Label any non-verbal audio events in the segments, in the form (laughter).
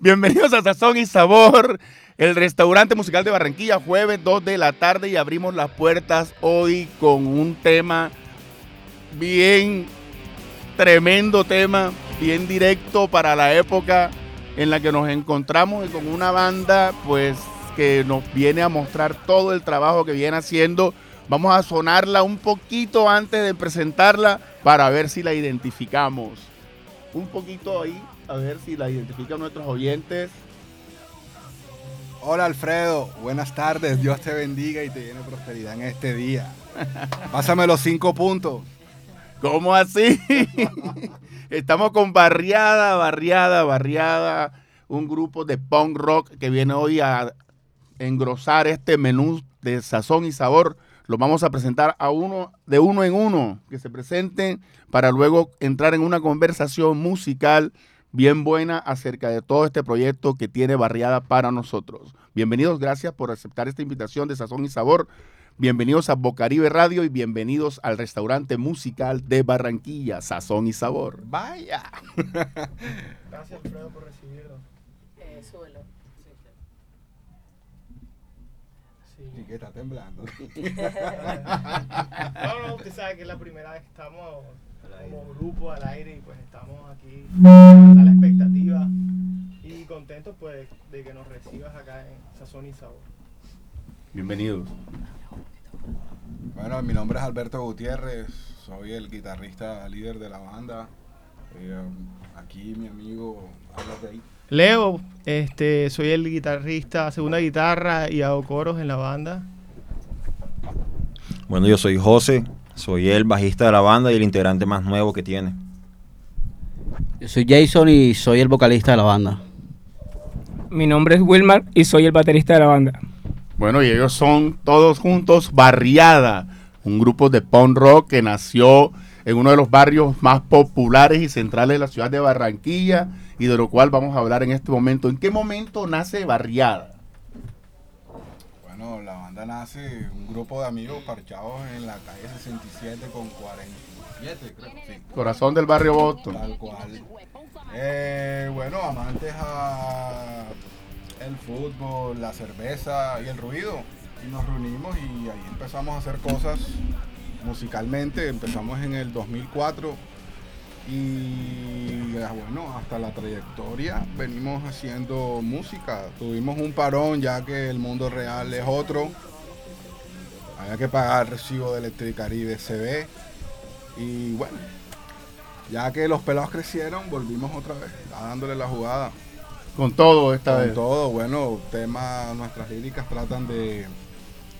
Bienvenidos a Sazón y Sabor, el restaurante musical de Barranquilla, jueves 2 de la tarde y abrimos las puertas hoy con un tema bien tremendo tema, bien directo para la época en la que nos encontramos y con una banda pues que nos viene a mostrar todo el trabajo que viene haciendo. Vamos a sonarla un poquito antes de presentarla para ver si la identificamos. Un poquito ahí, a ver si la identifican nuestros oyentes. Hola Alfredo, buenas tardes, Dios te bendiga y te llene prosperidad en este día. (laughs) Pásame los cinco puntos. ¿Cómo así? (laughs) Estamos con Barriada, Barriada, Barriada, un grupo de punk rock que viene hoy a engrosar este menú de sazón y sabor. Lo vamos a presentar a uno de uno en uno, que se presenten para luego entrar en una conversación musical bien buena acerca de todo este proyecto que tiene Barriada para nosotros. Bienvenidos, gracias por aceptar esta invitación de Sazón y Sabor. Bienvenidos a Bocaribe Radio y bienvenidos al restaurante musical de Barranquilla, Sazón y Sabor. Vaya. (laughs) Gracias, Alfredo, por recibirnos. Eh, súbelo. Sí. Y que está temblando. (laughs) (laughs) No, no, usted sabe que es la primera vez que estamos como grupo al aire y pues estamos aquí a la expectativa y contentos pues de que nos recibas acá en Sazón y Sabor. Bienvenidos. Bueno, mi nombre es Alberto Gutiérrez, soy el guitarrista líder de la banda. Eh, aquí mi amigo, háblate ahí. Leo, este, soy el guitarrista, segunda guitarra y hago coros en la banda. Bueno, yo soy José, soy el bajista de la banda y el integrante más nuevo que tiene. Yo soy Jason y soy el vocalista de la banda. Mi nombre es Wilmar y soy el baterista de la banda. Bueno, y ellos son todos juntos Barriada, un grupo de punk rock que nació en uno de los barrios más populares y centrales de la ciudad de Barranquilla y de lo cual vamos a hablar en este momento. ¿En qué momento nace Barriada? Bueno, la banda nace un grupo de amigos parchados en la calle 67 con 47, creo. Sí. Corazón del barrio Boston. Tal cual. Eh, bueno, amantes a el fútbol, la cerveza y el ruido. Y nos reunimos y ahí empezamos a hacer cosas musicalmente. Empezamos en el 2004 y ah, bueno, hasta la trayectoria venimos haciendo música. Tuvimos un parón ya que el mundo real es otro. Había que pagar recibo de Electricaribe CB. Y bueno, ya que los pelados crecieron, volvimos otra vez, dándole la jugada. Con todo esta Con vez. todo, bueno, temas, nuestras líricas tratan de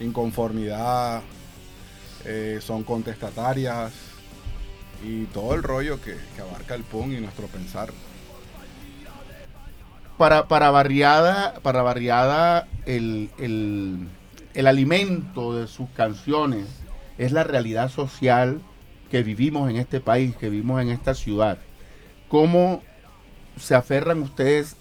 inconformidad, eh, son contestatarias y todo el rollo que, que abarca el punk y nuestro pensar. Para, para Barriada, para Barriada el, el- el alimento de sus canciones es la realidad social que vivimos en este país, que vivimos en esta ciudad. ¿Cómo se aferran ustedes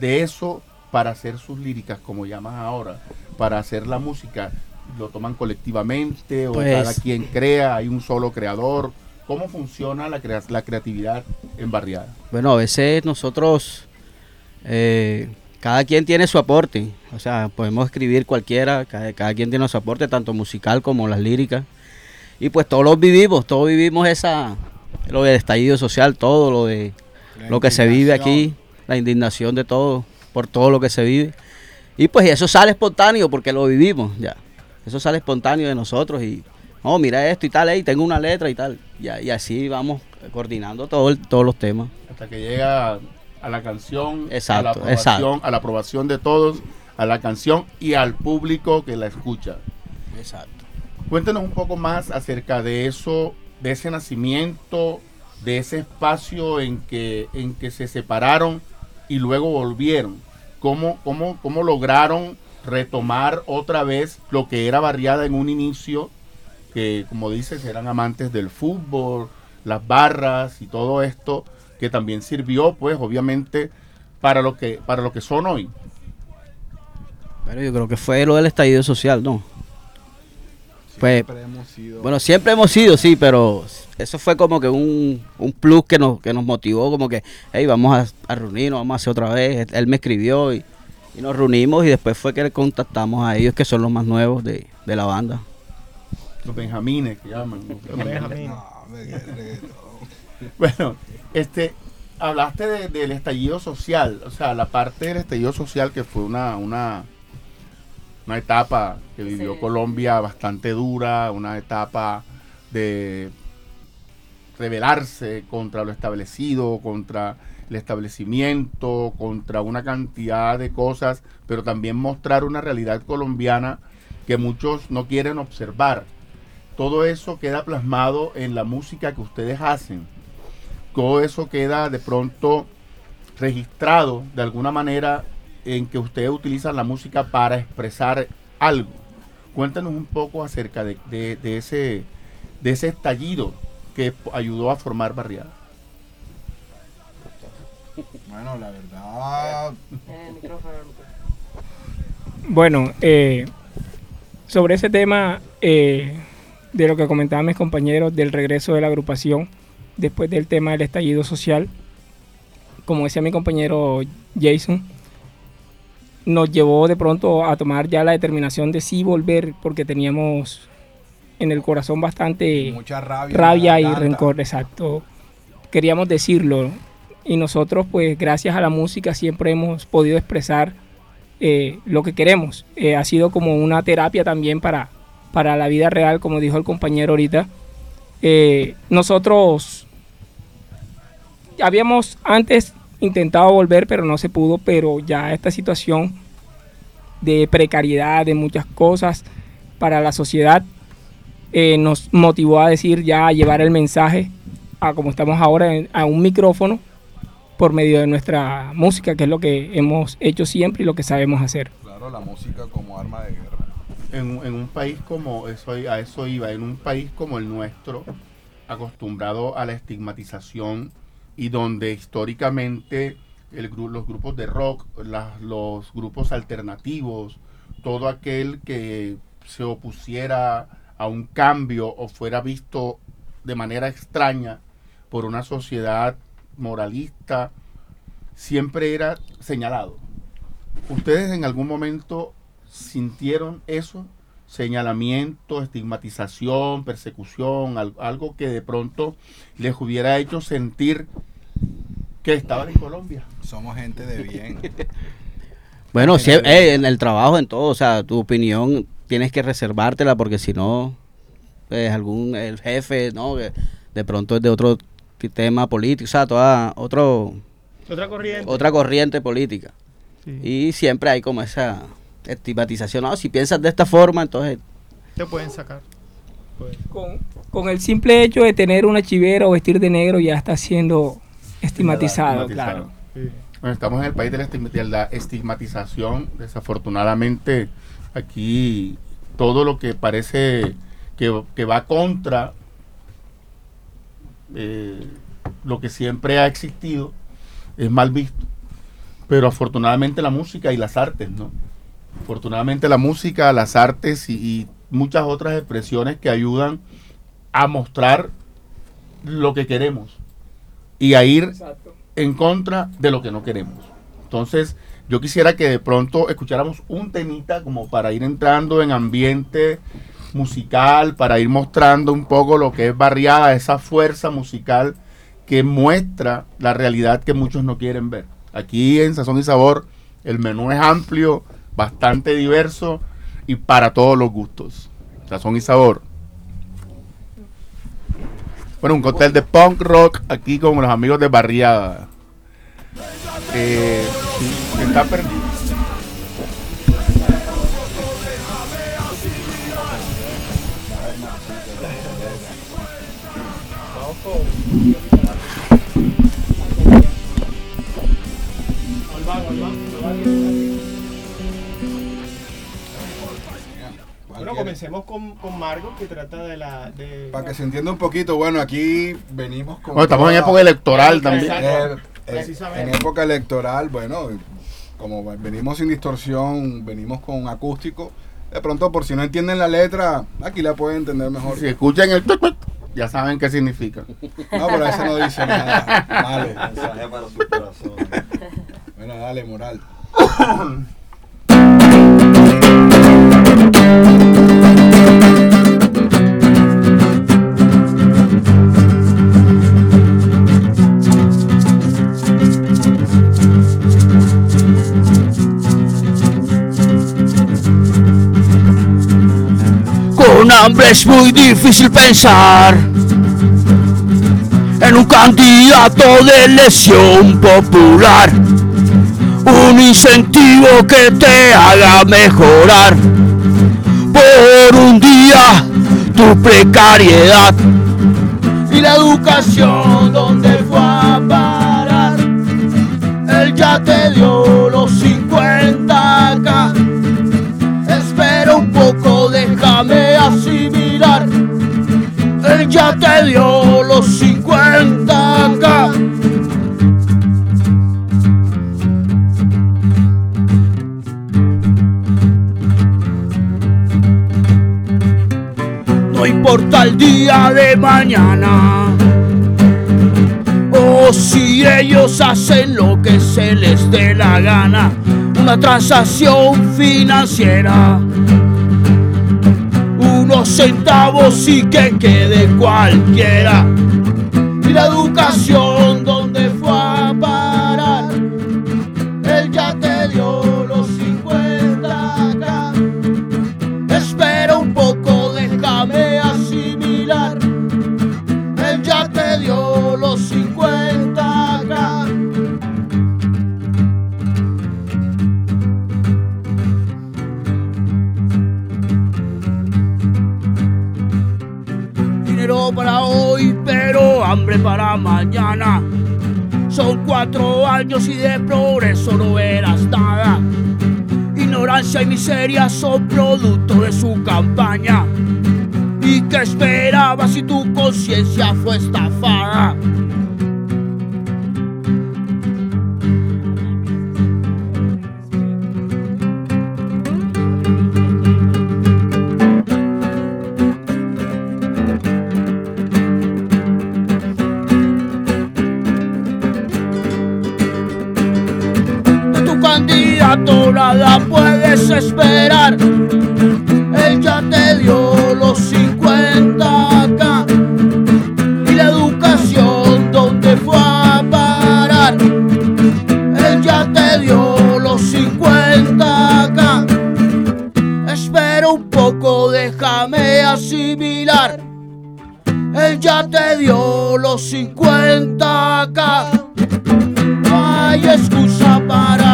de eso para hacer sus líricas, como llaman ahora? Para hacer la música, ¿lo toman colectivamente o Pues- cada quien crea? ¿Hay un solo creador? ¿Cómo funciona la, crea- la creatividad en Barriada? Bueno, a veces nosotros, eh, cada quien tiene su aporte. O sea, podemos escribir cualquiera, cada, cada quien tiene su aporte, tanto musical como las líricas. Y pues todos los vivimos, todos vivimos esa, lo del estallido social, todo lo de La lo que se vive aquí, la indignación de todo, por todo lo que se vive. Y pues eso sale espontáneo porque lo vivimos ya. Eso sale espontáneo de nosotros y, oh, mira esto y tal, y tengo una letra y tal. Y así vamos coordinando todo el- todos los temas. hasta que llega a la canción, a, la Exacto, aprobación, exacto. a la aprobación de todos, a la canción y al público que la escucha. Exacto. Cuéntenos un poco más acerca de eso, de ese nacimiento, de ese espacio en que, en que se separaron y luego volvieron. ¿Cómo, cómo, cómo lograron retomar otra vez lo que era barriada en un inicio? Que como dices, eran amantes del fútbol, las barras y todo esto, que también sirvió, pues, obviamente, para lo que, para lo que son hoy. Pero yo creo que fue lo del estallido social, ¿no? Pues, Siempre hemos sido. Bueno, siempre hemos sido, sí, pero eso fue como que un, un plus que nos, que nos motivó, como que, hey, vamos a, a reunirnos, vamos a hacer otra vez. Él me escribió y, y nos reunimos y después fue que le contactamos a ellos, que son los más nuevos de, de la banda. Los benjamines que llaman. los benjamines. (laughs) Bueno, este, hablaste de- del estallido social, o sea, la parte del estallido social que fue una, una, una etapa que vivió Sí. Colombia bastante dura, una etapa de rebelarse contra lo establecido, contra el establecimiento, contra una cantidad de cosas, pero también mostrar una realidad colombiana que muchos no quieren observar. Todo eso queda plasmado en la música que ustedes hacen. Todo eso queda de pronto registrado de alguna manera en que ustedes utilizan la música para expresar algo. Cuéntanos un poco acerca de, de- de ese, de ese estallido que ayudó a formar Barriada. Bueno, la verdad. Bueno, eh, sobre ese tema eh, de lo que comentaban mis compañeros del regreso de la agrupación después del tema del estallido social, como decía mi compañero Jason, nos llevó de pronto a tomar ya la determinación de sí volver porque teníamos en el corazón bastante Mucha rabia. rabia y tanta. rencor, exacto. Queríamos decirlo. Y nosotros, pues, gracias a la música siempre hemos podido expresar eh, lo que queremos. Eh, ha sido como una terapia también para, para la vida real, como dijo el compañero ahorita. Eh, nosotros habíamos antes intentado volver, pero no se pudo, pero ya esta situación de precariedad, de muchas cosas para la sociedad, eh, nos motivó a decir ya a llevar el mensaje a como estamos ahora a un micrófono por medio de nuestra música, que es lo que hemos hecho siempre y lo que sabemos hacer. Claro, la música como arma de. En, un país como eso, a eso iba, en un país como el nuestro, acostumbrado a la estigmatización y donde históricamente el los grupos de rock, los grupos alternativos, todo aquel que se opusiera a un cambio o fuera visto de manera extraña por una sociedad moralista, siempre era señalado. ¿Ustedes en algún momento sintieron eso? Señalamiento, estigmatización, persecución, al- algo que de pronto les hubiera hecho sentir que estaban en Colombia. Somos gente de bien. (laughs) Bueno, el- eh, en el trabajo, en todo, o sea, tu opinión tienes que reservártela porque si no, pues algún, el jefe, ¿no? Que de pronto es de otro tema político, o sea, toda otro, Otra corriente. otra corriente política. Sí. Y siempre hay como esa estigmatización, no, si piensas de esta forma, entonces, Te pueden sacar. Pues, Con, con el simple hecho de tener una chivera o vestir de negro ya está siendo estigmatizado, Estigmatizado. claro. sí. Bueno, estamos en el país de la, estigma- de la estigmatización. Desafortunadamente, aquí todo lo que parece que, que va contra eh, lo que siempre ha existido es mal visto. Pero afortunadamente la música y las artes, ¿no? Afortunadamente la música, las artes y, y muchas otras expresiones que ayudan a mostrar lo que queremos y a ir Exacto. en contra de lo que no queremos. Entonces, yo quisiera que de pronto escucháramos un temita como para ir entrando en ambiente musical, para ir mostrando un poco lo que es barriada, esa fuerza musical que muestra la realidad que muchos no quieren ver. Aquí en Sazón y Sabor el menú es amplio, bastante diverso y para todos los gustos. Sazón y Sabor. Bueno, un cóctel de punk rock aquí con los amigos de Barriada. Eh, está perdido. Vamos con. Bueno, comencemos con, con Margo, que trata de la. De, Para que se entienda un poquito, bueno, aquí venimos con. Bueno, estamos en época electoral también. Eh, eh, Precisamente. en época electoral, bueno, como venimos sin distorsión, venimos con acústico, De pronto, por si no entienden la letra, aquí la pueden entender mejor. Si escuchan el tuc, tuc, ya saben qué significa. No, pero eso no dice nada (laughs) malo. Mensaje para su corazón. Bueno, dale, moral. (coughs) Con hambre es muy difícil pensar en un candidato de elección popular. Un incentivo que te haga mejorar por un día tu precariedad y la educación donde fue a parar. Él ya te dio los 50k. No importa el día de mañana. O si ellos hacen lo que se les dé la gana. Una transacción financiera. Unos centavos y que quede cualquiera. Y la educación años y de progreso no verás nada. Ignorancia y miseria son producto de su campaña. ¿Y qué esperabas si tu conciencia fue estafada? Nada puedes esperar. Él ya te dio los 50k y la educación donde fue a parar. Él ya te dio los 50k. Espera un poco, déjame asimilar. Él ya te dio los 50k. No hay excusa para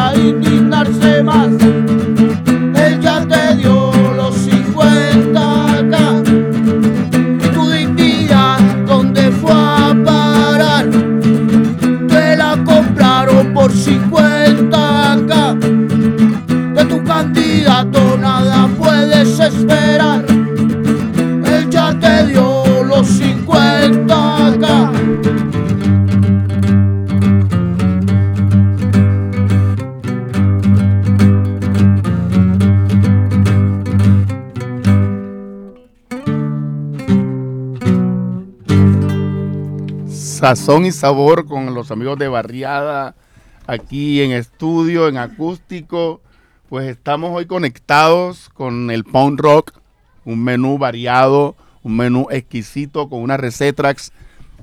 Sazón y sabor con los amigos de Barriada aquí en estudio, en acústico. Pues estamos hoy conectados con el Pound Rock, un menú variado, un menú exquisito con unas recetas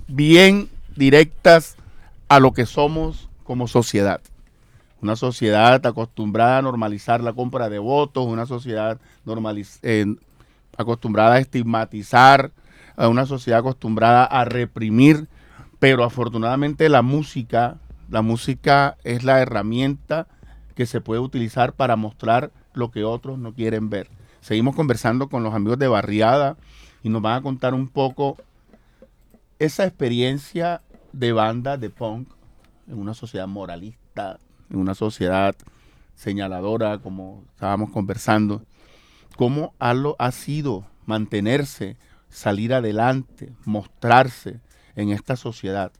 bien directas a lo que somos como sociedad. Una sociedad acostumbrada a normalizar la compra de votos, una sociedad eh, acostumbrada a estigmatizar, a una sociedad acostumbrada a reprimir, pero afortunadamente la música, la música es la herramienta que se puede utilizar para mostrar lo que otros no quieren ver. Seguimos conversando con los amigos de Barriada y nos van a contar un poco esa experiencia de banda de punk en una sociedad moralista, en una sociedad señaladora, como estábamos conversando. ¿Cómo ha, ha sido mantenerse, salir adelante, mostrarse en esta sociedad?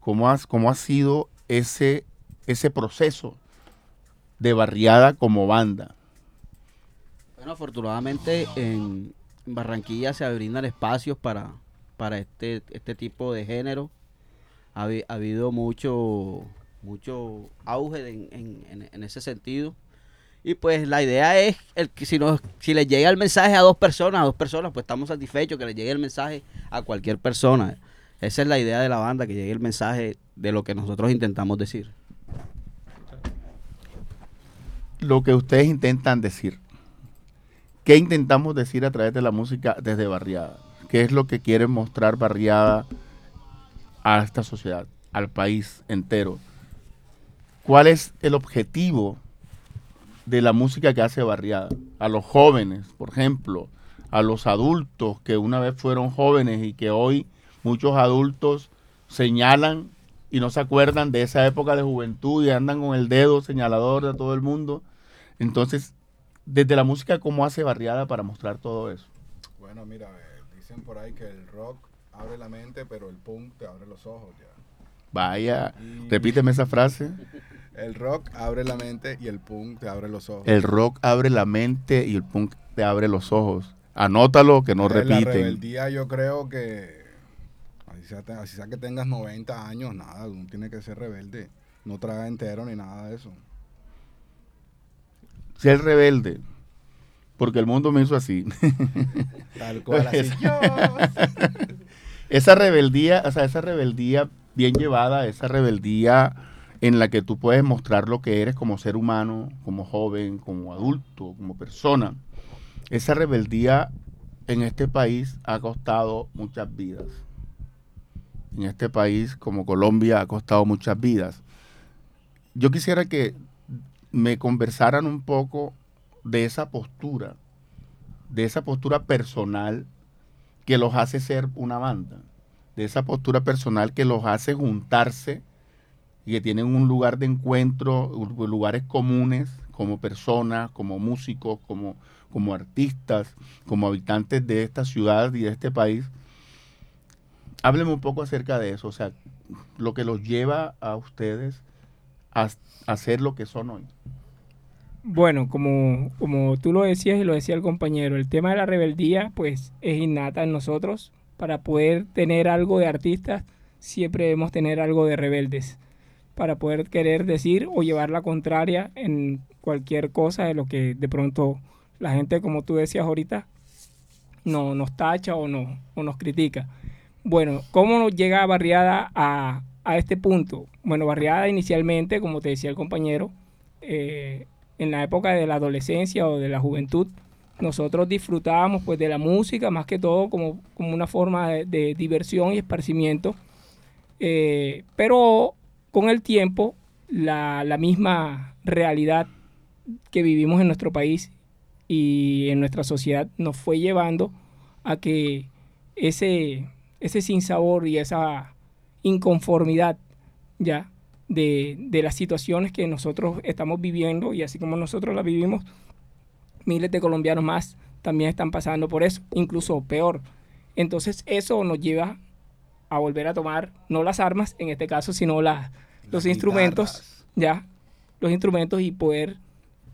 ¿Cómo, has- cómo ha sido ese, ese proceso de barriada como banda? Bueno, afortunadamente en Barranquilla se brindan espacios para, para este, este tipo de género. Ha, habi- ha habido mucho, mucho auge en- en ese sentido. Y pues la idea es el que si nos, si les llega el mensaje a dos personas, a dos personas, pues estamos satisfechos que les llegue el mensaje a cualquier persona. Esa es la idea de la banda, que llegue el mensaje de lo que nosotros intentamos decir. Lo que ustedes intentan decir. ¿Qué intentamos decir a través de la música desde Barriada? ¿Qué es lo que quiere mostrar Barriada a esta sociedad, al país entero? ¿Cuál es el objetivo de la música que hace Barriada? A los jóvenes, por ejemplo, a los adultos que una vez fueron jóvenes y que hoy muchos adultos señalan y no se acuerdan de esa época de juventud y andan con el dedo señalador de todo el mundo. Entonces, desde la música, ¿cómo hace Barriada para mostrar todo eso? Bueno, mira, eh, dicen por ahí que el rock abre la mente, pero el punk te abre los ojos ya. Vaya, Y repíteme esa frase. (laughs) El rock abre la mente y el punk te abre los ojos. El rock abre la mente y el punk te abre los ojos. Anótalo que no Eh, La repiten. rebeldía yo creo que, sea, así sea que tengas 90 años, nada, uno tiene que ser rebelde. No traga entero ni nada de eso. Ser rebelde. Porque el mundo me hizo así. (laughs) Tal cual, así. (laughs) esa rebeldía, o sea, esa rebeldía bien llevada, esa rebeldía en la que tú puedes mostrar lo que eres como ser humano, como joven, como adulto, como persona. Esa rebeldía en este país ha costado muchas vidas. En este país, como Colombia, ha costado muchas vidas. Yo quisiera que me conversaran un poco de esa postura, de esa postura personal que los hace ser una banda, de esa postura personal que los hace juntarse y que tienen un lugar de encuentro, lugares comunes como personas, como músicos, como, como artistas, como habitantes de esta ciudad y de este país. Háblenme un poco acerca de eso, o sea, lo que los lleva a ustedes a, a ser lo que son hoy. Bueno, como, como tú lo decías y lo decía el compañero, el tema de la rebeldía pues es innata en nosotros. Para poder tener algo de artistas, siempre debemos tener algo de rebeldes. Para poder querer decir o llevar la contraria en cualquier cosa de lo que de pronto la gente, como tú decías ahorita, no, nos tacha o, no, o nos critica. Bueno, ¿cómo llega Barriada a, a este punto? Bueno, Barriada inicialmente, como te decía el compañero, eh, en la época de la adolescencia o de la juventud, nosotros disfrutábamos pues de la música más que todo como, como una forma de, de diversión y esparcimiento. Eh, pero con el tiempo, la, la misma realidad que vivimos en nuestro país y en nuestra sociedad nos fue llevando a que ese, ese sinsabor y esa inconformidad ya de, de las situaciones que nosotros estamos viviendo y así como nosotros las vivimos, miles de colombianos más también están pasando por eso, incluso peor. Entonces eso nos lleva a volver a tomar, no las armas en este caso, sino las, los Las instrumentos, guitarras. ya, los instrumentos y poder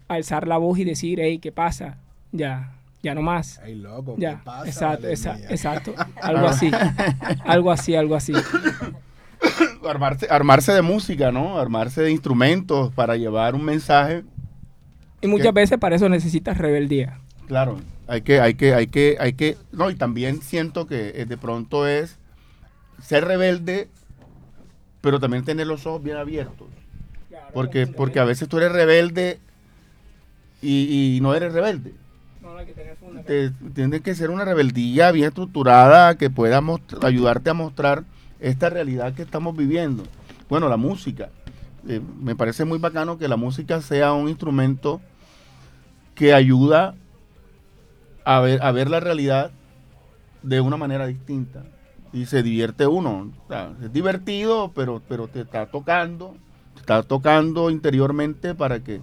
alzar la voz y decir, hey, ¿qué pasa? Ya, ya no más. Ey, loco, Ya, ¿qué pasa? exacto, esa- (laughs) exacto, algo así, algo así, algo así. (coughs) Armarse, armarse de música, ¿no? Armarse de instrumentos para llevar un mensaje Y muchas veces para eso necesitas rebeldía. Claro, hay que, hay que, hay que, hay que, no, y también siento que eh, de pronto es ser rebelde, pero también tener los ojos bien abiertos. Porque, porque a veces tú eres rebelde y, y no eres rebelde. Tiene que ser una rebeldía bien estructurada que pueda ayudarte a mostrar esta realidad que estamos viviendo. Bueno, la música. Eh, me parece muy bacano que la música sea un instrumento que ayuda a ver, a ver la realidad de una manera distinta. Y se divierte uno. Es divertido, pero, pero te está tocando, te está tocando interiormente para que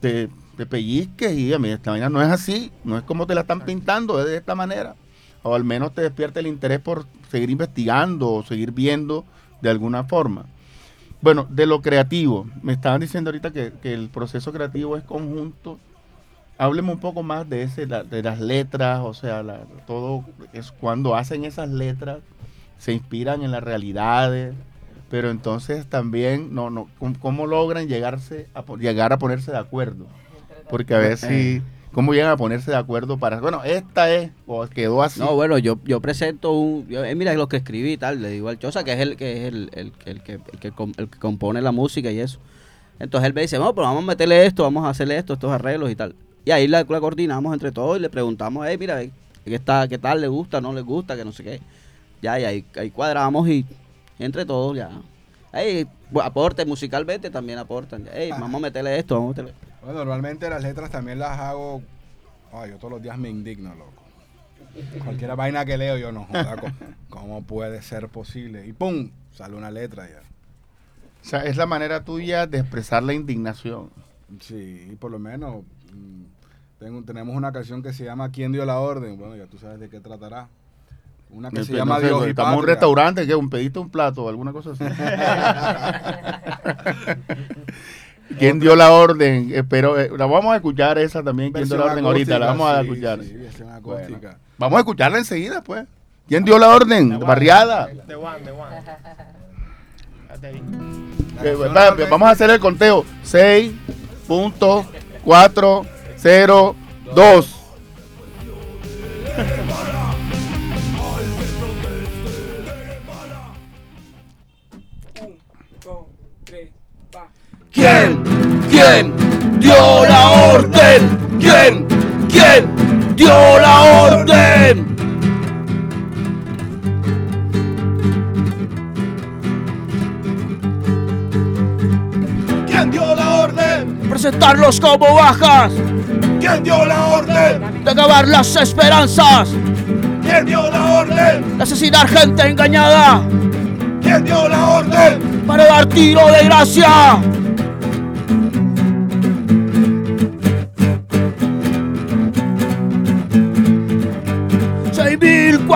te, te pellizques y a mí esta vaina no es así, no es como te la están pintando, es de esta manera. O al menos te despierta el interés por seguir investigando o seguir viendo de alguna forma. Bueno, de lo creativo, me estaban diciendo ahorita que, que el proceso creativo es conjunto hábleme un poco más de ese, de las letras, o sea, la- todo es cuando hacen esas letras se inspiran en las realidades, pero entonces también no, no, ¿cómo, logran llegarse a llegar a ponerse de acuerdo? Porque a ver si cómo llegan a ponerse de acuerdo para, bueno, esta es o quedó así. No, bueno, yo, yo presento un. yo- eh, mira lo que escribí y tal, le digo al Choza, que es el que es el, el, el que, el, que el que compone la música y eso. Entonces él me dice, no, pero vamos a meterle esto, vamos a hacerle esto, estos arreglos y tal. Y ahí la, la coordinamos entre todos y le preguntamos, hey, mira, ¿qué, está, ¿qué tal le gusta, no le gusta, que no sé qué? Ya, y ahí, ahí cuadramos y entre todos ya. Hey, aporte musicalmente también aportan. Hey, vamos a meterle esto, vamos a meterle. Bueno, normalmente las letras también las hago. Ay, yo todos los días me indigno, loco. Cualquier (laughs) vaina que leo, yo no joda. ¿Cómo puede ser posible? Y ¡pum! Sale una letra ya. O sea, es la manera tuya de expresar la indignación. Sí, por lo menos. mm, tengo, tenemos una canción que se llama ¿Quién dio la orden? Bueno, ya tú sabes de qué tratará. Una que se llama sé, Dios y estamos en un Patria. restaurante, que un pediste un plato o alguna cosa así. (laughs) (laughs) ¿Quién dio la orden? Espero, eh, la vamos a escuchar esa también. ¿Quién dio la orden ahorita? La vamos a sí, escuchar. Sí. Vamos a escucharla enseguida, pues. ¿Quién dio la orden? Barriada. The One, The One. (laughs) Eh, vamos a hacer el conteo. 6.402. ¿Quién? ¿Quién dio la orden? ¿Quién? ¿Quién dio la orden? ¿Quién dio la orden? Presentarlos como bajas, ¿Quién dio la orden? de acabar las esperanzas, ¿Quién dio la orden? de asesinar gente engañada, ¿Quién dio la orden? para dar tiro de gracia.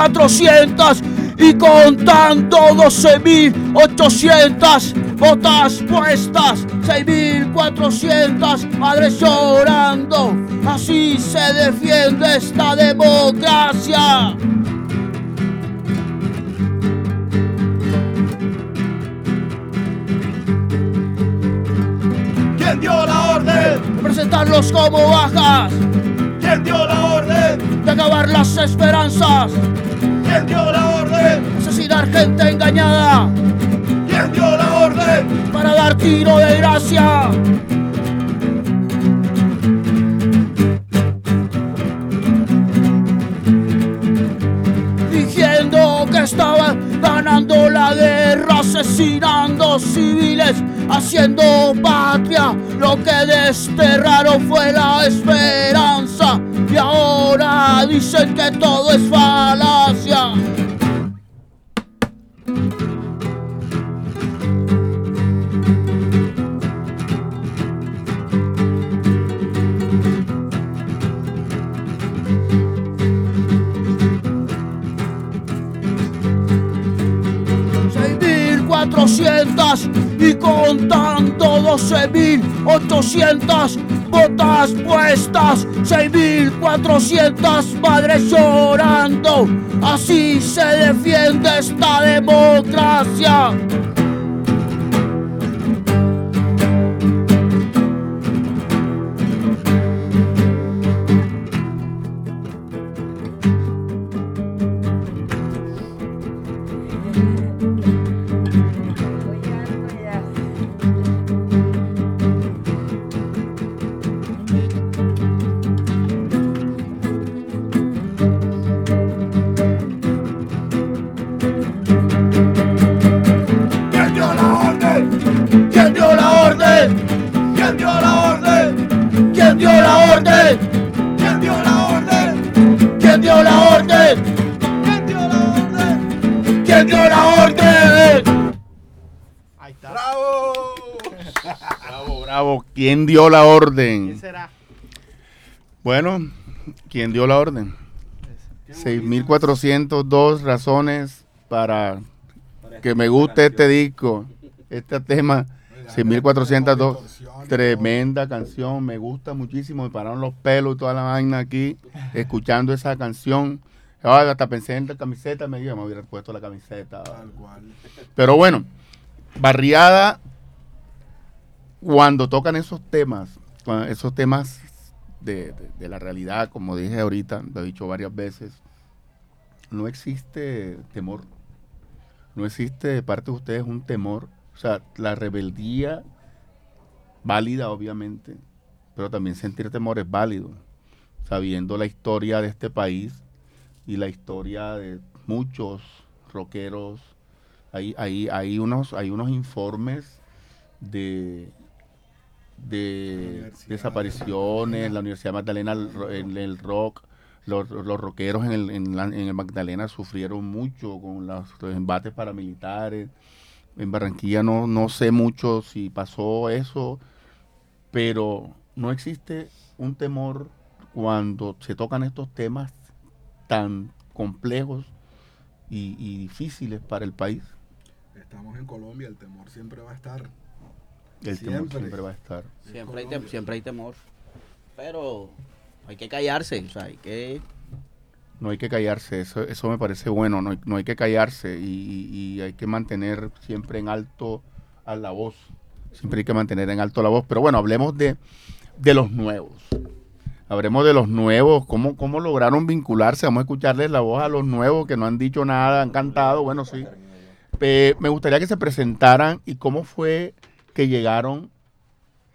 4.400 y contando 12.800 botas puestas, 6.400 madres llorando. Así se defiende esta democracia. ¿Quién dio la orden? De presentarlos como bajas. ¿Quién dio la orden? De acabar las esperanzas. ¿Quién dio la orden? asesinar gente engañada, ¿Quién dio la orden? para dar tiro de gracia. Diciendo que estaban ganando la guerra, asesinando civiles, haciendo patria. Lo que desterraron fue la esperanza. Y ahora dicen que todo es falacia. 600 y contaron 12.800 botas puestas, 6.400 padres llorando. Así se defiende esta democracia. ¿Quién dio la orden? ¿Quién dio la orden? ¿Quién dio la orden? ¿Quién dio la orden? ¿Quién dio la orden? ¿Quién dio la orden? ¿Quién dio la orden? ¿Quién dio la orden? Ahí está. ¡Bravo! Bravo, bravo. ¿Quién dio la orden? ¿Quién será? Bueno, ¿quién dio la orden? 6.402 razones para que me guste este disco, este tema. Sí, 1402. Distorsiones, Tremenda canción, me gusta muchísimo. Me pararon los pelos y toda la vaina aquí, escuchando esa canción. Ay, hasta pensé en la camiseta, me dijo, me hubiera puesto la camiseta. Tal cual. Pero bueno, Barriada, cuando tocan esos temas, esos temas de, de- de la realidad, como dije ahorita, lo he dicho varias veces, no existe temor. No existe de parte de ustedes un temor. O sea, la rebeldía, válida obviamente, pero también sentir temor es válido, sabiendo la historia de este país y la historia de muchos rockeros hay, hay, hay, unos, hay unos informes de, de desapariciones, la Universidad Magdalena, el- el rock, los, los rockeros en el, en, la- en el Magdalena sufrieron mucho con los, los embates paramilitares. En Barranquilla no, no sé mucho si pasó eso, pero no existe un temor cuando se tocan estos temas tan complejos y, y difíciles para el país. Estamos en Colombia, el temor siempre va a estar. El temor Siempre. siempre va a estar. Siempre hay, tem- siempre hay temor. Pero hay que callarse, o sea, hay que... No hay que callarse, eso, eso me parece bueno, no hay, no hay que callarse y, hay que mantener siempre en alto a la voz. Siempre hay que mantener en alto la voz. Pero bueno, hablemos de, de los nuevos. Hablemos de los nuevos, cómo, cómo lograron vincularse. Vamos a escucharles la voz a los nuevos que no han dicho nada, han cantado, bueno, sí. Me gustaría que se presentaran y cómo fue que llegaron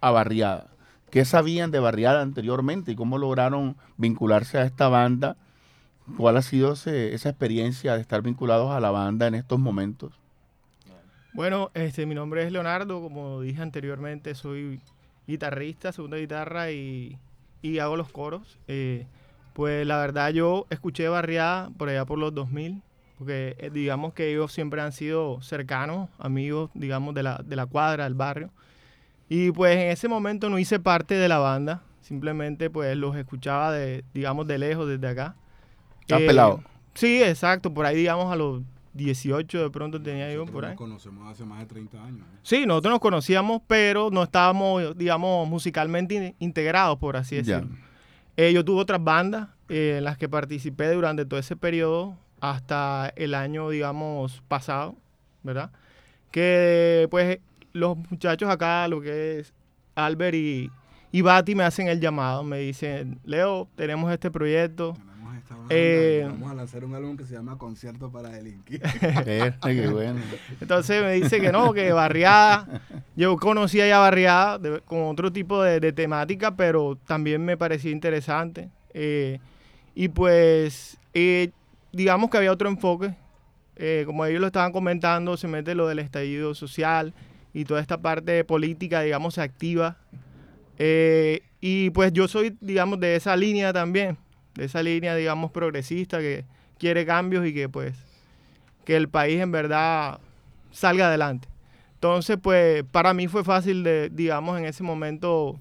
a Barriada. ¿Qué sabían de Barriada anteriormente y cómo lograron vincularse a esta banda? ¿Cuál ha sido esa experiencia de estar vinculados a la banda en estos momentos? Bueno, este, mi nombre es Leonardo, como dije anteriormente, soy guitarrista, segunda guitarra y, y hago los coros. Eh, pues la verdad yo escuché Barriada por allá por los 2000, porque eh, digamos que ellos siempre han sido cercanos, amigos, digamos, de la, de la cuadra, del barrio. Y pues en ese momento no hice parte de la banda, simplemente pues los escuchaba de, digamos, de lejos, desde acá. ¿Estás Eh, pelado? Sí, exacto, por ahí digamos a los 18 de pronto tenía yo Nosotros por nos ahí. conocemos hace más de 30 años. ¿eh? Sí, nosotros nos conocíamos, pero no estábamos, digamos, musicalmente in- integrados, por así decirlo. Eh, yo tuve otras bandas eh, en las que participé durante todo ese periodo hasta el año, digamos, pasado, ¿verdad? Que pues los muchachos acá, lo que es Albert y, y Bati, me hacen el llamado, me dicen, Leo, tenemos este proyecto. Tenemos esta banda Eh, vamos a lanzar un álbum que se llama Concierto para Delinquir. (laughs) Qué bueno. Entonces me dice que no, que Barriada, yo conocía ya Barriada de- con otro tipo de, de temática, pero también me parecía interesante. Eh, y pues, eh, digamos que había otro enfoque. Eh, como ellos lo estaban comentando, se mete lo del estallido social y toda esta parte política, digamos, activa. Eh, y pues yo soy, digamos, de esa línea también, de esa línea, digamos, progresista que quiere cambios y que pues que el país en verdad salga adelante. Entonces, pues para mí fue fácil de, digamos, en ese momento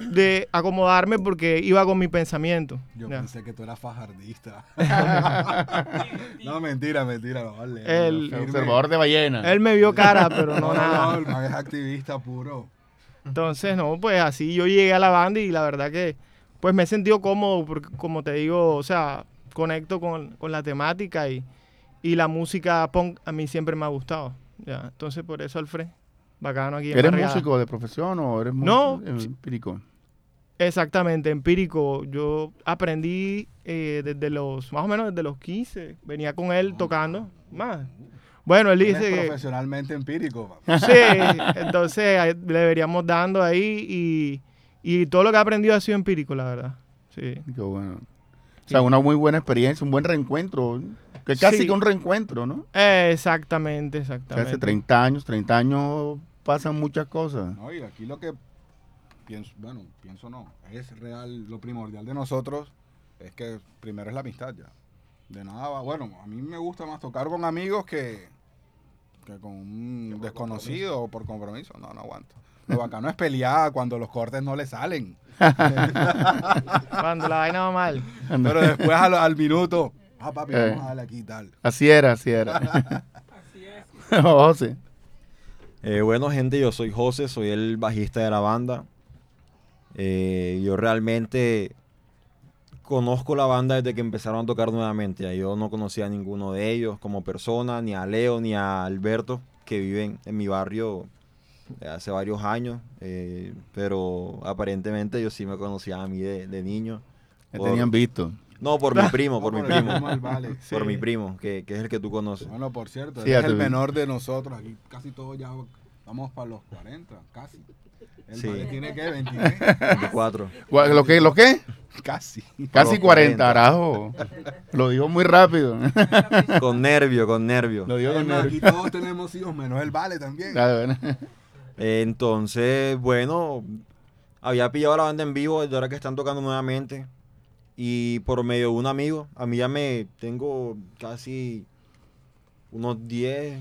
de acomodarme porque iba con mi pensamiento. Yo ya. pensé que tú eras fajardista. (laughs) no, mentira, mentira. No, vale, El-. Observador de ballena. Él me vio cara, pero no No, no, nada. el man es activista puro. Entonces, no, pues así yo llegué a la banda y la verdad que pues me he sentido cómodo porque como te digo, o sea, conecto con, con la temática y, y la música punk a mí siempre me ha gustado. Ya, entonces por eso Alfred, bacano aquí en ¿Eres músico de profesión o eres No, músico empírico? Exactamente, empírico. Yo aprendí eh, desde los, más o menos desde los 15. Venía con él tocando. Más. Bueno, él dice que... profesionalmente empírico. papá. Sí, entonces ahí le deberíamos dando ahí y, y todo lo que he aprendido ha sido empírico, la verdad. Sí. Qué bueno. O sea, una muy buena experiencia, un buen reencuentro. Que casi Sí. que un reencuentro, ¿no? Eh, exactamente, O sea, exactamente. hace 30 años, 30 años pasan muchas cosas. No, y aquí lo que pienso, bueno, pienso no, es real, lo primordial de nosotros es que primero es la amistad ya. De nada, va- bueno, a mí me gusta más tocar con amigos que, que con un desconocido o por compromiso. No, no aguanto. Lo bacano es pelear cuando los cortes no le salen. Cuando la vaina va mal. (laughs) Pero después al, al minuto, ah, papi, Eh. vamos a darle aquí y tal. Así era, así era. Así es. (laughs) (laughs) José. Eh, bueno, gente, yo soy José, soy el bajista de la banda. Eh, yo realmente conozco la banda desde que empezaron a tocar nuevamente. Yo no conocía a ninguno de ellos como persona, ni a Leo, ni a Alberto, que viven en mi barrio hace varios años. eh, pero aparentemente ellos sí me conocían a mí de, de niño. Me Por- tenían visto. No, por mi (laughs) primo, por mi (laughs) primo. Por Sí. mi primo, que, que es el que tú conoces. Bueno, por cierto, Sí, él es el vi. menor de nosotros. Aquí casi todos ya vamos para los 40, casi. El Sí. Tiene que 23. 24. Gua- ¿Lo que? ¿Lo qué? casi. Casi los 40, 40. carajo. Lo dijo muy rápido. Con nervio, con nervio. Lo dijo con Además, nervio. aquí todos tenemos hijos, menos el Vale también. Bueno. Entonces, bueno, había pillado la banda en vivo desde ahora que están tocando nuevamente. Y por medio de un amigo, a mí ya me tengo casi unos 10,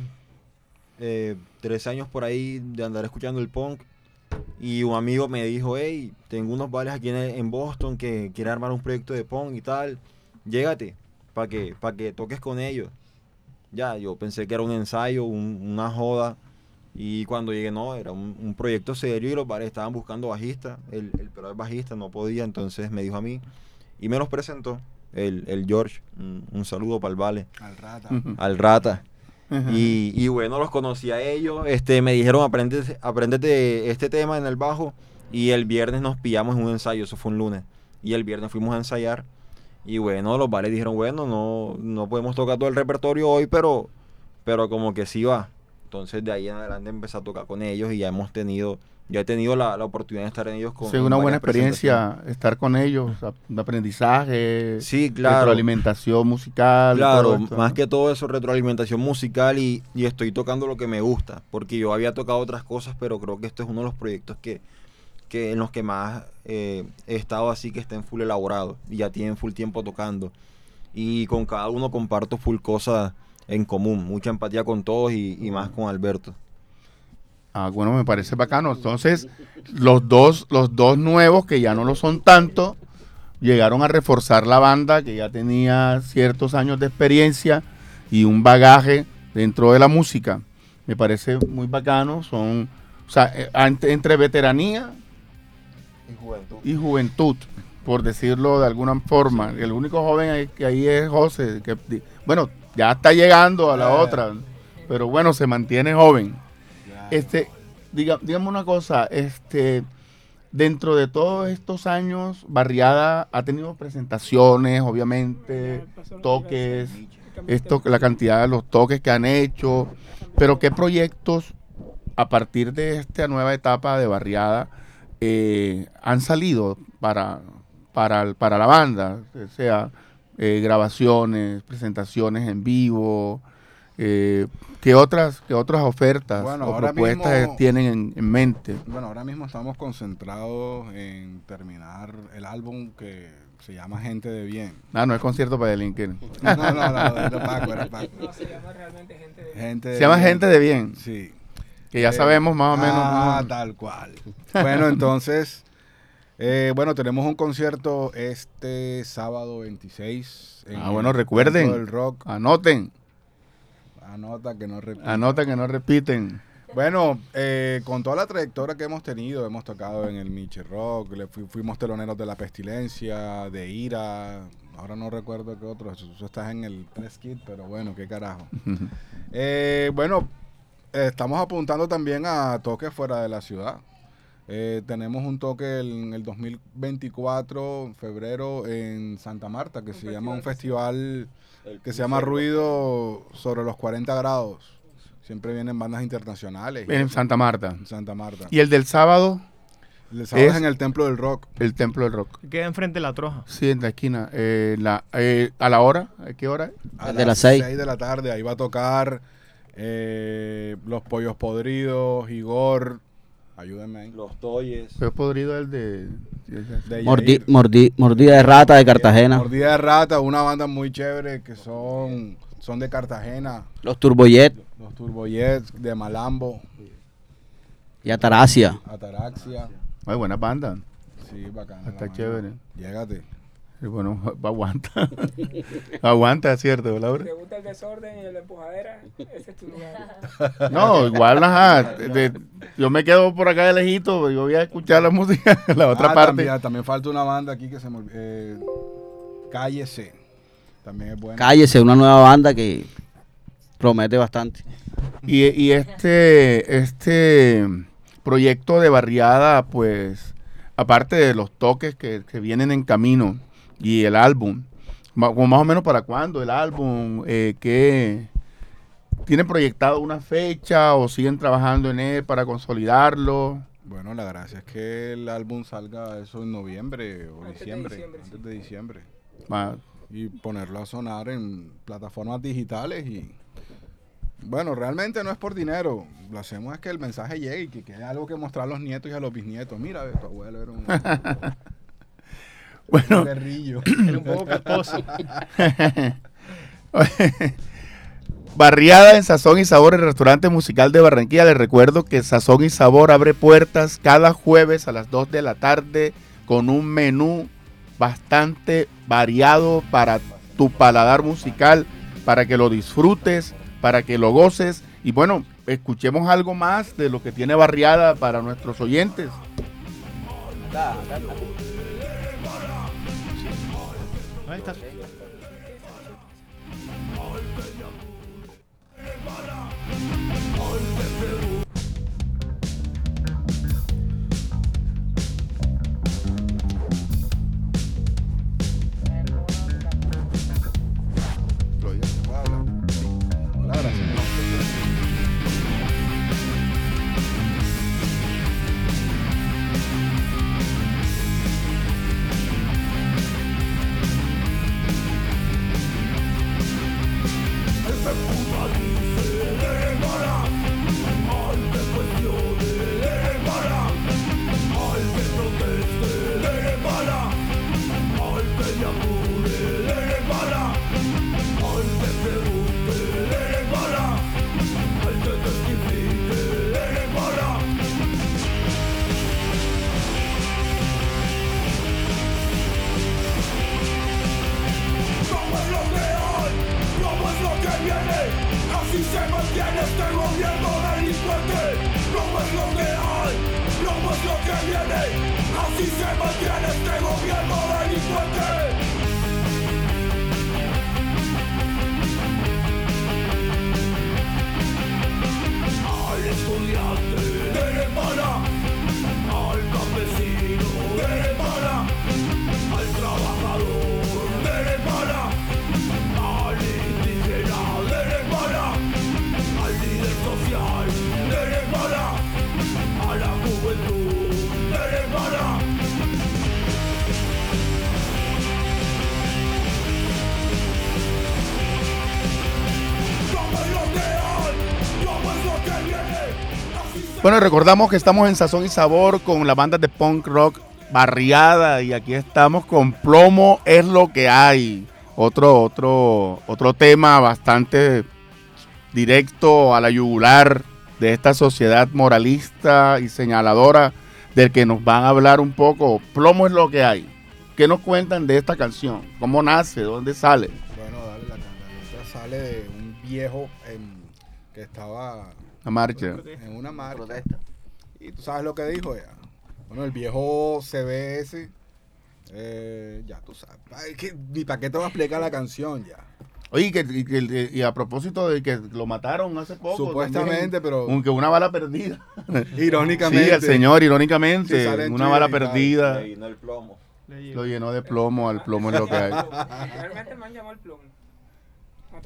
eh, 13 años por ahí de andar escuchando el punk. Y un amigo me dijo, hey, tengo unos vales aquí en, en Boston que quiere armar un proyecto de punk y tal. Llégate para que, pa' que toques con ellos. Ya, yo pensé que era un ensayo, un- una joda. Y cuando llegué, no, era un, un proyecto serio y los bares estaban buscando bajista. El, el pero el bajista no podía, entonces me dijo a mí. Y me los presentó el, el George. Un, un saludo para el Vale. Al rata. Al Rata. Y, y bueno, los conocí a ellos. Este, me dijeron, apréndete, este tema en el bajo. Y el viernes nos pillamos en un ensayo, eso fue un lunes. Y el viernes fuimos a ensayar. Y bueno, los bares dijeron, bueno, no, no podemos tocar todo el repertorio hoy, pero, pero como que sí va. Entonces de ahí en adelante empecé a tocar con ellos y ya hemos tenido, ya he tenido la, la oportunidad de estar en ellos con Sí, una buena experiencia estar con ellos, un aprendizaje, Sí, claro. retroalimentación musical. Claro, más que todo eso, retroalimentación musical y, y estoy tocando lo que me gusta, porque yo había tocado otras cosas, pero creo que este es uno de los proyectos que, que en los que más eh, he estado así que estén full elaborados y ya tienen full tiempo tocando. Y con cada uno comparto full cosas en común, mucha empatía con todos y, y más con Alberto. Ah, bueno, me parece bacano. Entonces, los dos, los dos nuevos, que ya no lo son tanto, llegaron a reforzar la banda, que ya tenía ciertos años de experiencia y un bagaje dentro de la música. Me parece muy bacano. Son, o sea, eh, entre veteranía y juventud, por decirlo de alguna forma. El único joven que ahí es José, que bueno, ya está llegando a la otra, pero bueno, se mantiene joven. Este, diga, dígame una cosa, este, dentro de todos estos años, Barriada ha tenido presentaciones, obviamente, toques, esto, la cantidad de los toques que han hecho, pero qué proyectos a partir de esta nueva etapa de Barriada eh, han salido para, para, para la banda, o sea, eh, grabaciones, presentaciones en vivo, eh, ¿qué otras, qué otras ofertas Bueno, o propuestas mismo- tienen en, en mente? Bueno, ahora mismo estamos concentrados en terminar el álbum que se llama Gente de Bien. Ah, no es concierto para delinquir. No, no, no, era Paco, era Paco. No, se llama realmente gente de... Gente Se llama Bien. Gente de Bien, Sí. que ya Eh, sabemos más o menos. Ah, ¿no? tal cual. Bueno, entonces, eh, bueno, tenemos un concierto este sábado 26. en Ah, bueno, el recuerden. Del Rock. Anoten, Anota que no repita. anoten que no repiten. Bueno, eh, con toda la trayectoria que hemos tenido, hemos tocado en el Miche Rock, le fui- fuimos teloneros de La Pestilencia, de Ira, ahora no recuerdo qué otro, eso, eso está en el press kit, pero bueno, qué carajo. (laughs) Eh, bueno, estamos apuntando también a toques fuera de la ciudad. Eh, tenemos un toque en el 2024, en febrero, en Santa Marta, que se llama un festival que se llama Ruido sobre los 40 grados. Siempre vienen bandas internacionales. En Santa Marta. En Santa Marta. Y el del sábado, El sábado es es- en el Templo del Rock. el Templo del Rock. Queda enfrente de la troja. Sí, en la esquina. Eh, la, eh, ¿A la hora? ¿A qué hora? A De las seis. de la tarde. Ahí va a tocar eh, Los Pollos Podridos, Igor. Ayúdenme ahí. Los Toyes. Fue podrido el de... De Mordi- mordi- mordida de rata de Cartagena. Mordida de Rata, una banda muy chévere que son, son de Cartagena. Los Turbojet Los Turboyets de Malambo, y Ataraxia. Ataraxia. Muy buena banda. Sí, bacana. Está chévere. Llégate. Y Bueno, (laughs) aguanta. (laughs) aguanta, ¿cierto, Laura? ¿Te gusta el desorden y la empujadera? Ese es tu lugar. (laughs) No, igual, ajá. de- yo me quedo por acá de lejito, yo voy a escuchar la música, la otra Ah, parte. También, también falta una banda aquí que se me olvidó. Eh, Calle C. También es buena. Cállese, una nueva banda que promete bastante. Y, y este, este proyecto de barriada, pues, aparte de los toques que, que vienen en camino y el álbum, como más o menos para cuándo el álbum, eh, ¿qué- ¿tienen proyectado una fecha o siguen trabajando en él para consolidarlo? Bueno, la gracia es que el álbum salga eso en noviembre o Antes de diciembre. sí. antes de diciembre. Y ponerlo a sonar en plataformas digitales y... Bueno, realmente no es por dinero. Lo hacemos es que el mensaje llegue y que quede algo que mostrar a los nietos y a los bisnietos. Mira, tu abuelo era un, (laughs) Bueno, berrillo. (clears throat) Era un poco casposo. (laughs) Barriada en Sazón y Sabor, el restaurante musical de Barranquilla. Les recuerdo que Sazón y Sabor abre puertas cada jueves a las 2 de la tarde con un menú bastante variado para tu paladar musical, para que lo disfrutes, para que lo goces. Y bueno, escuchemos algo más de lo que tiene Barriada para nuestros oyentes. Ahí está. Bueno, recordamos que estamos en Sazón y Sabor con la banda de punk rock Barriada y aquí estamos con Plomo es lo que hay. Otro otro otro tema bastante directo a la yugular de esta sociedad moralista y señaladora del que nos van a hablar un poco. Plomo es lo que hay. ¿Qué nos cuentan de esta canción? ¿Cómo nace? ¿Dónde sale? Bueno, dale, la, letra sale de un viejo em, que estaba La marcha. en una marcha. Y tú sabes lo que dijo ya. Bueno, el viejo CBS, eh, ya tú sabes. Ay, que, ni para qué te voy a explicar la canción ya. Oye, y que, y que- y a propósito de que lo mataron hace poco. Supuestamente, también, pero Aunque una bala perdida. (laughs) irónicamente. Sí, el señor, irónicamente, una bala perdida. Le vino el plomo. Lo llenó de plomo, al plomo es lo que hay. Realmente me han llamado el plomo.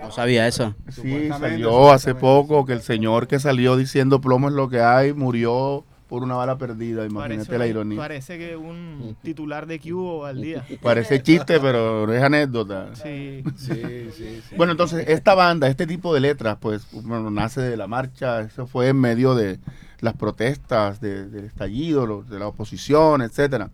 No sabía eso. Sí, salió hace poco que el señor que salió diciendo plomo es lo que hay murió por una bala perdida. Imagínate Parece, la ironía. parece que un titular de Cubo al día. (laughs) Parece chiste, pero no es anécdota. Sí. Sí, sí, sí. Bueno, entonces, esta banda, este tipo de letras, pues, bueno, nace de la marcha, eso fue en medio de las protestas, de- del estallido, de la oposición, etcétera.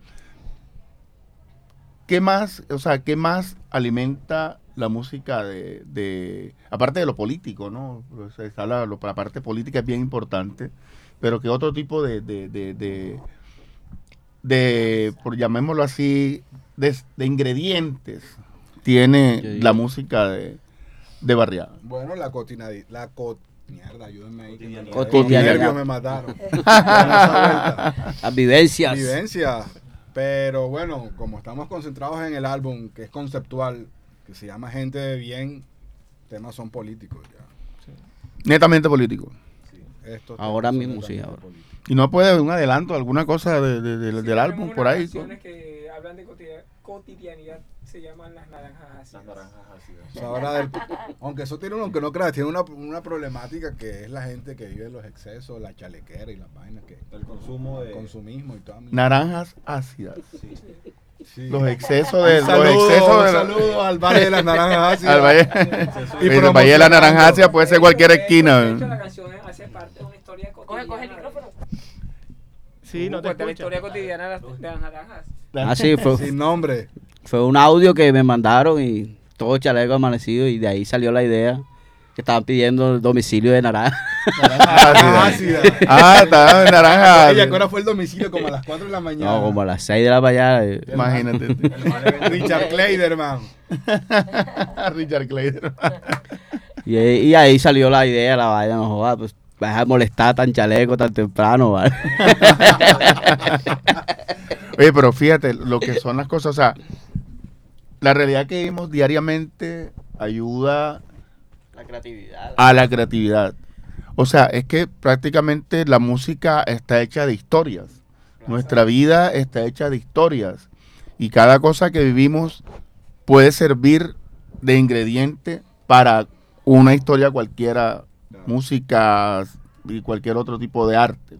¿Qué más, o sea, qué más alimenta la música de, de- aparte de lo político, ¿no? O sea, está la, lo- la parte política es bien importante, pero que otro tipo de, de, de, de- de, por llamémoslo así, de, de ingredientes tiene la música de, de barriada? Bueno, la cotinadi- la co- Mierda, ayúdenme ahí. que Cotidianidad. me mataron. (laughs) Las vivencias. Vivencia. Pero bueno, como estamos concentrados en el álbum, que es conceptual, que se llama Gente de Bien, temas son políticos ya. Netamente político. Estos Ahora mismo sí, ahora. políticos. Y no puede un adelanto, alguna cosa de- de- de- Sí, del álbum por ahí. canciones que hablan de cotidia- cotidianidad, se llaman Las Naranjas Ácidas. O sea, ahora del- aunque eso tiene uno, aunque no creas, tiene una, una problemática que es la gente que vive los excesos, la chalequera y las vainas que El consumo de... el consumismo y toda. Naranjas ácidas. Sí. Los excesos de Un los saludo, excesos de saludo al Valle de las Naranjas (laughs) Ácidas. al valle, Y el valle de la naranja ácida puede ser cualquier De hecho, esquina. la canción hace parte de una historia cotidiana. Coge, coge el micrófono. Sí, no te Cuenta la historia cotidiana de las, de las naranjas. Ah, sí, fue, Sin nombre. fue un audio que me mandaron y todo chaleco amanecido y de ahí salió la idea que estaban pidiendo el domicilio de naranja. Naranjas Ácida. ácidas. Ah, está en naranja. (laughs) Ella, ¿qué hora fue el domicilio? Como a las 4 de la mañana. No, como a las 6 de la mañana. Imagínate. (laughs) Richard Kleiderman. (laughs) Richard Clayder. Y, y ahí salió la idea, la vaina, no jodas, pues vas a molestar tan chaleco tan temprano, ¿vale? Oye, pero fíjate lo que son las cosas. O sea, la realidad que vivimos diariamente ayuda La creatividad. a la creatividad. O sea, es que prácticamente la música está hecha de historias. Nuestra vida está hecha de historias. Y cada cosa que vivimos puede servir de ingrediente para una historia cualquiera, música y cualquier otro tipo de arte.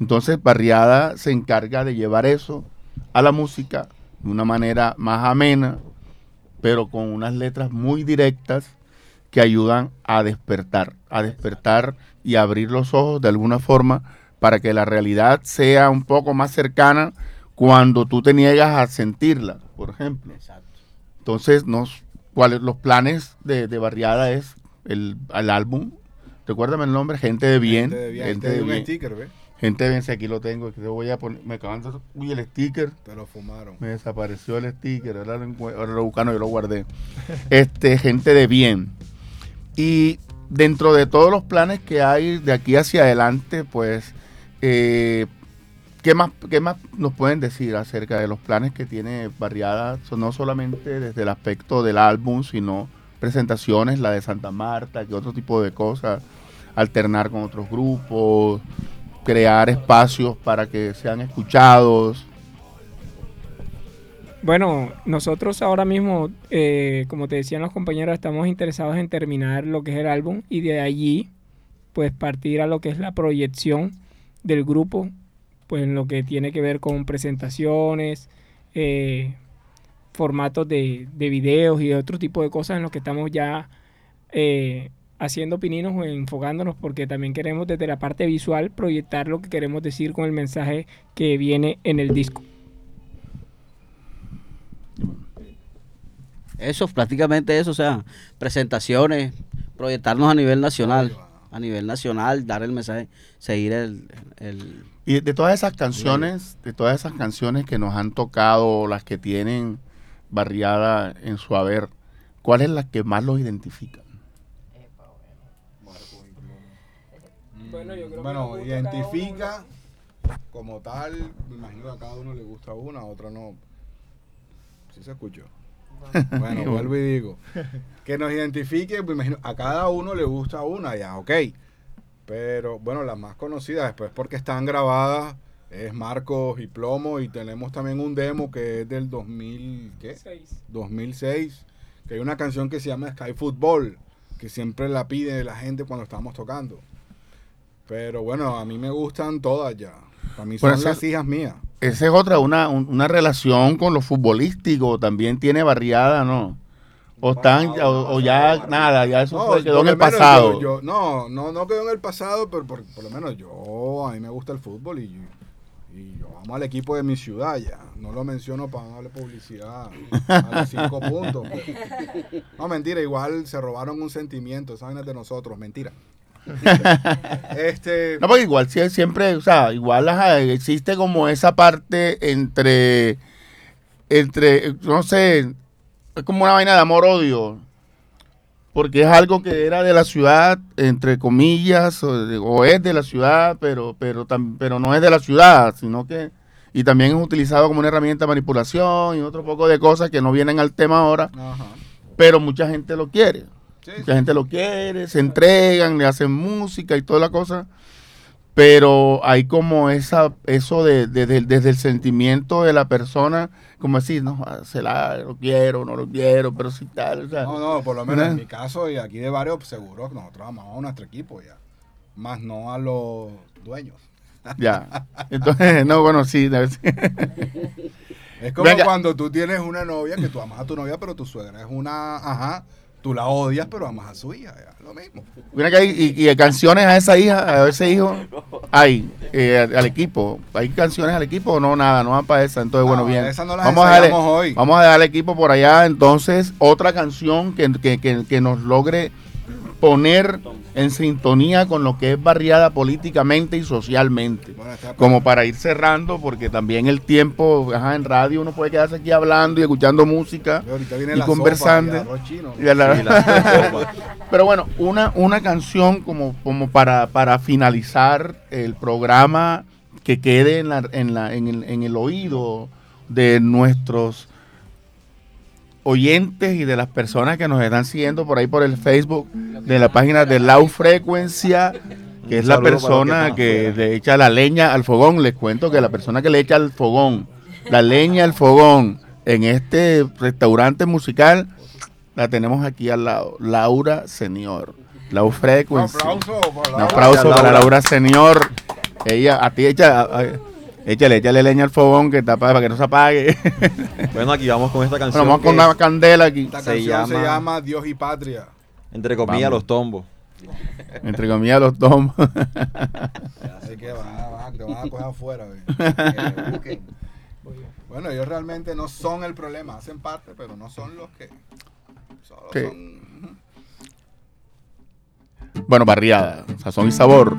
Entonces, Barriada se encarga de llevar eso a la música de una manera más amena, pero con unas letras muy directas que ayudan a despertar, a despertar y abrir los ojos de alguna forma para que la realidad sea un poco más cercana cuando tú te niegas a sentirla, por ejemplo. Entonces, nos, ¿cuáles los planes de, de Barriada es el, el álbum? Recuérdame el nombre, Gente de Bien. Gente de bien. Gente Te de un Bien. sticker, ¿ves? Gente de Bien, si aquí lo tengo, que te voy a poner, me acaban de, uy, el sticker. Te lo fumaron. Me desapareció el sticker, ahora lo, ahora lo buscando, yo lo guardé. (laughs) Este, gente de bien. Y dentro de todos los planes que hay de aquí hacia adelante, pues, eh, ¿qué, más, ¿qué más nos pueden decir acerca de los planes que tiene Barriada? No solamente desde el aspecto del álbum, sino presentaciones, la de Santa Marta, que otro tipo de cosas, alternar con otros grupos, crear espacios para que sean escuchados. Bueno, nosotros ahora mismo, eh, como te decían los compañeros, estamos interesados en terminar lo que es el álbum y de allí, pues partir a lo que es la proyección del grupo, pues en lo que tiene que ver con presentaciones, eh, formatos de, de videos y otro tipo de cosas en los que estamos ya eh, haciendo pininos o enfocándonos porque también queremos desde la parte visual proyectar lo que queremos decir con el mensaje que viene en el disco. Eso, prácticamente eso, o sea, presentaciones, proyectarnos a nivel nacional, a nivel nacional, dar el mensaje, seguir el, el- Y de todas esas canciones, de todas esas canciones que nos han tocado, las que tienen barriada en su haber, ¿cuál es la que más los identifica? Bueno, yo creo que Bueno, identifica como tal, me imagino que a cada uno le gusta una, a otra no. ¿Sí se escuchó? (laughs) Bueno, vuelvo y digo. Que nos identifique, imagino, a cada uno le gusta una, ya, ok. Pero bueno, las más conocidas después porque están grabadas es Marcos y Plomo y tenemos también un demo que es del 2000, ¿qué? Seis. 2006, que hay una canción que se llama Sky Football, que siempre la pide la gente cuando estamos tocando. Pero bueno, a mí me gustan todas ya. Para mí son Bueno, las hijas mías. Esa es otra, una, un- una relación con lo futbolístico, también tiene barriada, ¿no? O, están, o, o ya nada, ya eso fue- quedó en el pasado. yo- yo- no, no, no quedó en el pasado, pero por, por lo menos yo, a mí me gusta el fútbol y, y yo amo al equipo de mi ciudad ya. No lo menciono para darle publicidad a los cinco puntos. pues. No, mentira, igual se robaron un sentimiento, esa vaina es de nosotros, mentira. (laughs) este, No, porque igual sie- siempre, o sea, igual ajá, existe como esa parte entre entre, no sé, es como una vaina de amor-odio. Porque es algo que era de la ciudad, entre comillas, o, es de la ciudad, pero, pero, tam- pero no es de la ciudad, sino que... Y también es utilizado como una herramienta de manipulación y otro poco de cosas que no vienen al tema ahora, Ajá. pero mucha gente lo quiere. Sí, Mucha gente lo quiere, se entregan, le hacen música y toda la cosa. Pero hay como esa, eso de, de- de- desde el sentimiento de la persona, como decir, no, ah, se la, lo quiero, no lo quiero, pero sí tal. O sea, No, no, por lo menos en ¿verdad? mi caso y aquí de varios, seguro que nosotros amamos a nuestro equipo ya. Más no a los dueños. (laughs) Ya. Entonces, (laughs) no, bueno, sí. Es como Venga. cuando tú tienes una novia que tú amas a tu novia, pero tu suegra es una, ajá, tú la odias, pero amas a su hija, ya, lo mismo. Mira que hay y, y canciones a esa hija, a ese hijo, hay eh, al, equipo. ¿Hay canciones al equipo o no? Nada, no van para esa. Entonces, bueno, No, bien. esas no las vamos, a darle, hoy. vamos a darle al equipo por allá. Entonces, otra canción que, que, que, que nos logre poner en sintonía con lo que es barriada políticamente y socialmente. Como para ir cerrando, porque también el tiempo, ajá, en radio uno puede quedarse aquí hablando y escuchando música. y conversando. (laughs) Pero bueno, una, una canción como, como para, para finalizar el programa que quede en, la, en, la, en, el, en el oído de nuestros oyentes y de las personas que nos están siguiendo por ahí por el Facebook de la página de Lau Frecuencia, que Un es la para que persona que le echa la leña al fogón. Les cuento que la persona que le echa al fogón, la leña al fogón en este restaurante musical, la tenemos aquí al lado, Laura Senior. Lau Un Frequency. aplauso por Un la aplauso Laura. para Laura Senior. Ella, a ti echa, a- a- échale, échale leña al fogón que está para, para que no se apague. (laughs) Bueno, aquí vamos con esta Bueno, canción. vamos con una candela aquí. Esta Se canción se llama- Dios y Patria. Entre comillas, Vamos. los tombos. Entre comillas, los tomos. (laughs) Así que van, a- van a- te van a coger afuera. Bueno, ellos realmente no son el problema, hacen parte, pero no son los que. Solo Sí. son. bueno, barriada, sazón y sabor.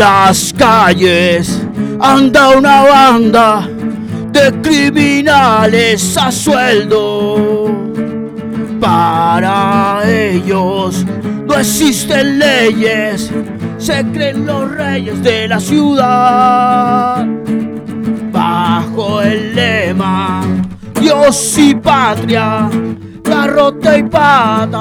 Las calles anda una banda de criminales a sueldo. Para ellos no existen leyes, se creen los reyes de la ciudad. Bajo el lema Dios y patria, garrote y pata.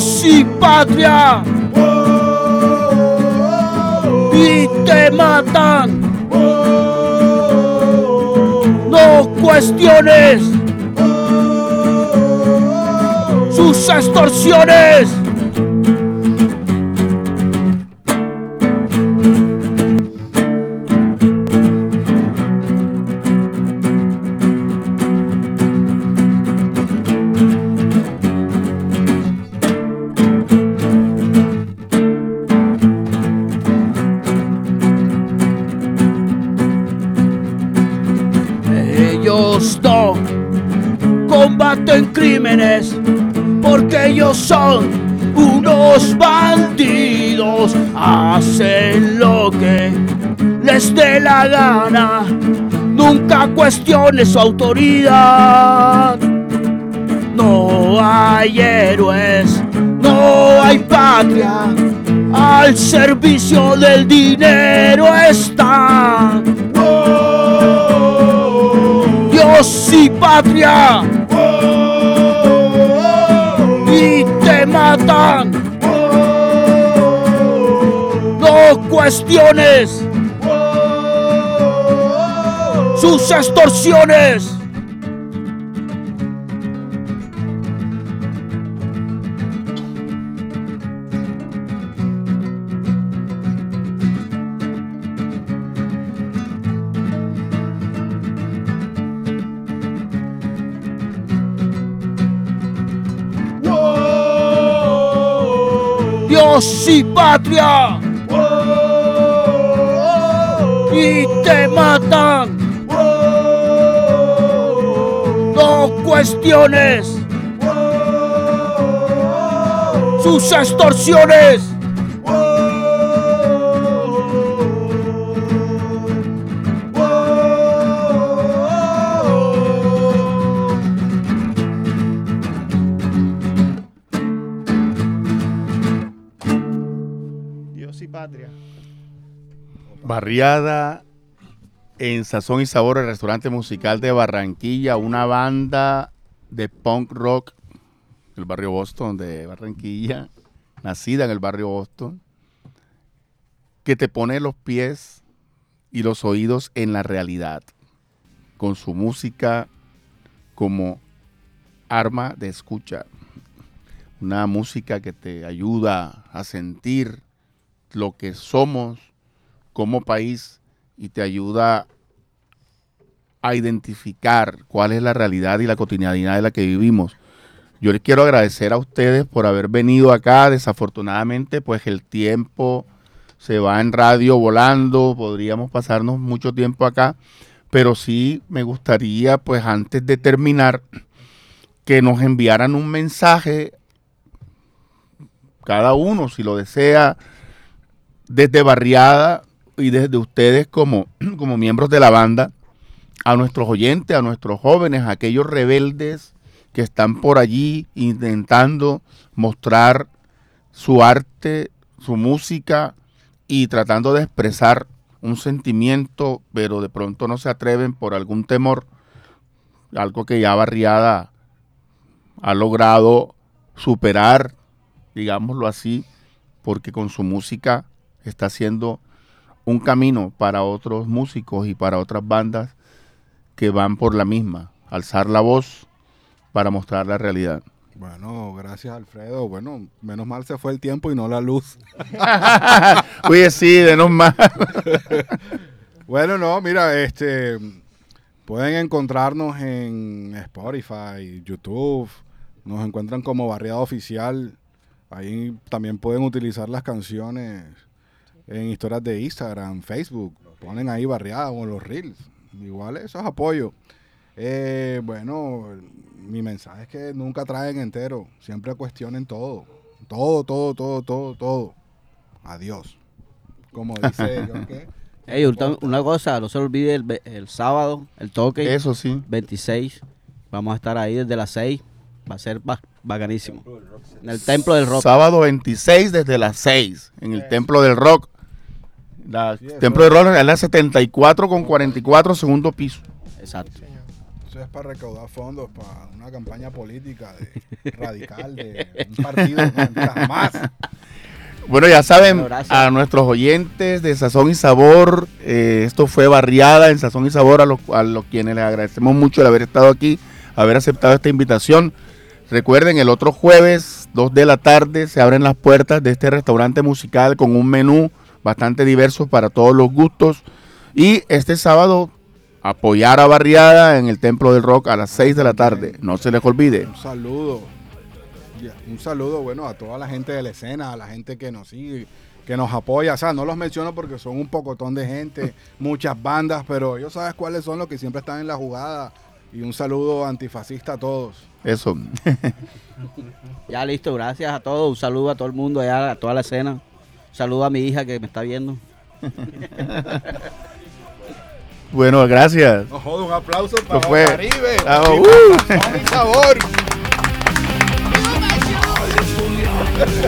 Y patria. Y te matan. No cuestiones sus extorsiones. La gana, nunca cuestiones su autoridad. No hay héroes, no hay patria, al servicio del dinero están. Dios y patria. Y te matan. No cuestiones sus extorsiones. Dios y patria. Oh, oh, oh, y te matan. No cuestiones sus extorsiones. Dios y patria. Barriada en Sazón y Sabor, el restaurante musical de Barranquilla, una banda de punk rock del barrio Boston de Barranquilla, nacida en el barrio Boston, que te pone los pies y los oídos en la realidad, con su música como arma de escucha. Una música que te ayuda a sentir lo que somos como país y te ayuda a identificar cuál es la realidad y la cotidianidad de la que vivimos. Yo les quiero agradecer a ustedes por haber venido acá. Desafortunadamente, pues el tiempo se va en radio volando, podríamos pasarnos mucho tiempo acá, pero sí me gustaría, pues antes de terminar, que nos enviaran un mensaje, cada uno, si lo desea, desde Barriada y desde ustedes como, (clears throat) como miembros de la banda, a nuestros oyentes, a nuestros jóvenes, a aquellos rebeldes que están por allí intentando mostrar su arte, su música y tratando de expresar un sentimiento, pero de pronto no se atreven por algún temor, algo que ya Barriada ha logrado superar, digámoslo así, porque con su música está haciendo un camino para otros músicos y para otras bandas que van por la misma, alzar la voz para mostrar la realidad. Bueno, gracias Alfredo. Bueno, menos mal se fue el tiempo y no la luz. (laughs) Oye, sí, denos más. (laughs) Bueno, no, mira, este pueden encontrarnos en Spotify, YouTube, nos encuentran como Barriada Oficial. Ahí también pueden utilizar las canciones en historias de Instagram, Facebook. Ponen ahí Barriada o los Reels. Igual eso es apoyo. Eh, bueno, mi mensaje es que nunca traen entero. Siempre cuestionen todo. Todo, todo, todo, todo, todo. Adiós. Como dice (laughs) ¿qué? Ey, una cosa, no se olvide el, el sábado, el toque, Eso sí. 26. Vamos a estar ahí desde las 6. Va a ser ba- bacanísimo. En el templo del rock. Sábado 26 desde las 6 en el Templo del Rock. La Sí, Templo del Rock es la 74 con 44 segundo piso. Exacto. Eso es para recaudar fondos para una campaña política de (laughs) radical de un partido jamás. Bueno, ya saben, Bueno, a nuestros oyentes de Sazón y Sabor, eh, esto fue barriada en Sazón y Sabor, a los, a los quienes les agradecemos mucho el haber estado aquí, haber aceptado esta invitación. Recuerden, el otro jueves, 2 de la tarde, se abren las puertas de este restaurante musical con un menú bastante diverso para todos los gustos. Y este sábado, apoyar a Barriada en el Templo del Rock a las 6 de la tarde. No se les olvide. Un saludo. Un saludo, bueno, a toda la gente de la escena, a la gente que nos sigue, que nos apoya. O sea, no los menciono porque son un pocotón de gente, (laughs) muchas bandas, pero ellos sabes cuáles son los que siempre están en la jugada. Y un saludo antifascista a todos. Eso. (laughs) Ya listo, gracias a todos. Un saludo a todo el mundo allá, a toda la escena. Saludo a mi hija que me está viendo. (laughs) bueno, gracias. No joda, un aplauso para fue. Caribe. Ah, uh. y sabor. (laughs)